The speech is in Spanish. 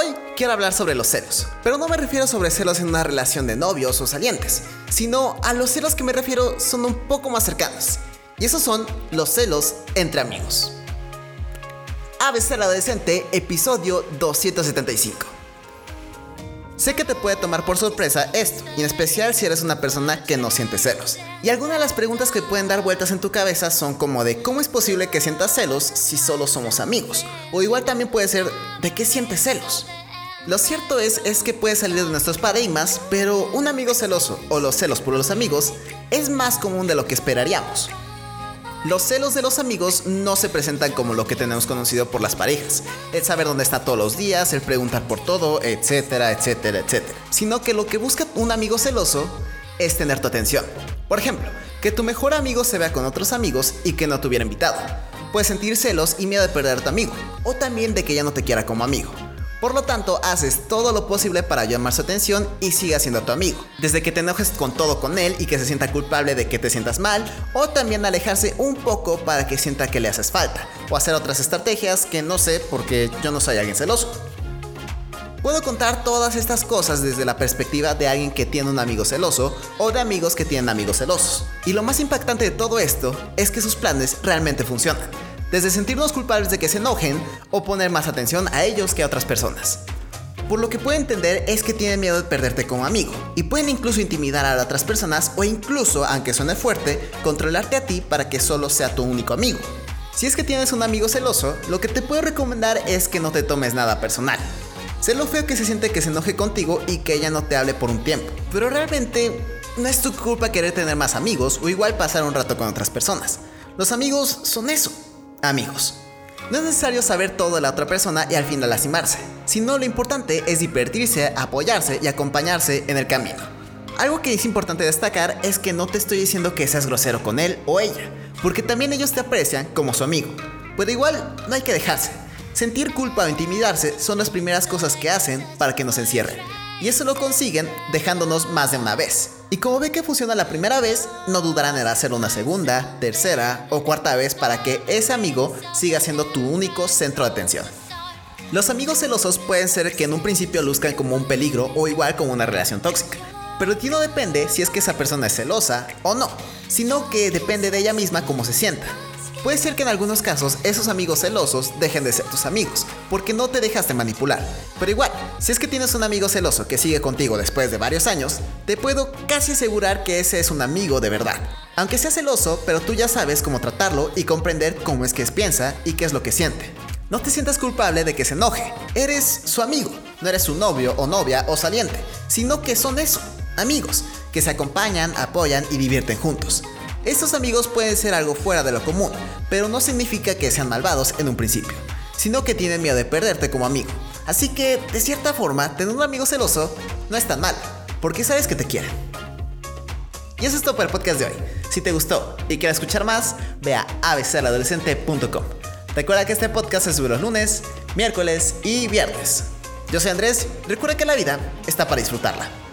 Hoy quiero hablar sobre los celos, pero no me refiero sobre celos en una relación de novios o salientes, sino a los celos que me refiero son un poco más cercanos, y esos son los celos entre amigos. ABC Adolescente, episodio 275. Sé que te puede tomar por sorpresa esto, y en especial si eres una persona que no siente celos. Y algunas de las preguntas que pueden dar vueltas en tu cabeza son como de cómo es posible que sientas celos si solo somos amigos. O igual también puede ser de qué sientes celos. Lo cierto es, es que puede salir de nuestros paradigmas, pero un amigo celoso o los celos por los amigos es más común de lo que esperaríamos. Los celos de los amigos no se presentan como lo que tenemos conocido por las parejas, el saber dónde está todos los días, el preguntar por todo, etcétera, etcétera, etcétera, sino que lo que busca un amigo celoso es tener tu atención. Por ejemplo, que tu mejor amigo se vea con otros amigos y que no te hubiera invitado. Puedes sentir celos y miedo de perder a tu amigo, o también de que ya no te quiera como amigo. Por lo tanto, haces todo lo posible para llamar su atención y siga siendo tu amigo. Desde que te enojes con todo con él y que se sienta culpable de que te sientas mal, o también alejarse un poco para que sienta que le haces falta, o hacer otras estrategias que no sé porque yo no soy alguien celoso. Puedo contar todas estas cosas desde la perspectiva de alguien que tiene un amigo celoso o de amigos que tienen amigos celosos. Y lo más impactante de todo esto es que sus planes realmente funcionan desde sentirnos culpables de que se enojen o poner más atención a ellos que a otras personas. Por lo que puedo entender es que tienen miedo de perderte como amigo y pueden incluso intimidar a otras personas o incluso, aunque suene fuerte, controlarte a ti para que solo sea tu único amigo. Si es que tienes un amigo celoso, lo que te puedo recomendar es que no te tomes nada personal. Sé lo feo que se siente que se enoje contigo y que ella no te hable por un tiempo, pero realmente no es tu culpa querer tener más amigos o igual pasar un rato con otras personas. Los amigos son eso, amigos. No es necesario saber todo de la otra persona y al final lastimarse, sino lo importante es divertirse, apoyarse y acompañarse en el camino. Algo que es importante destacar es que no te estoy diciendo que seas grosero con él o ella, porque también ellos te aprecian como su amigo. Pero igual no hay que dejarse. Sentir culpa o intimidarse son las primeras cosas que hacen para que nos encierren. Y eso lo consiguen dejándonos más de una vez. Y como ve que funciona la primera vez, no dudarán en hacerlo una segunda, tercera o cuarta vez para que ese amigo siga siendo tu único centro de atención. Los amigos celosos pueden ser que en un principio luzcan como un peligro o igual como una relación tóxica. Pero aquí no depende si es que esa persona es celosa o no, sino que depende de ella misma cómo se sienta. Puede ser que en algunos casos esos amigos celosos dejen de ser tus amigos, porque no te dejaste manipular. Pero igual, si es que tienes un amigo celoso que sigue contigo después de varios años, te puedo casi asegurar que ese es un amigo de verdad. Aunque sea celoso, pero tú ya sabes cómo tratarlo y comprender cómo es que piensa y qué es lo que siente. No te sientas culpable de que se enoje. Eres su amigo, no eres su novio o novia o saliente, sino que son eso, amigos, que se acompañan, apoyan y divierten juntos. Estos amigos pueden ser algo fuera de lo común, pero no significa que sean malvados en un principio, sino que tienen miedo de perderte como amigo. Así que, de cierta forma, tener un amigo celoso no es tan mal, porque sabes que te quieren. Y eso es todo para el podcast de hoy. Si te gustó y quieres escuchar más, ve a abcaladolescente.com. Recuerda que este podcast se sube los lunes, miércoles y viernes. Yo soy Andrés, recuerda que la vida está para disfrutarla.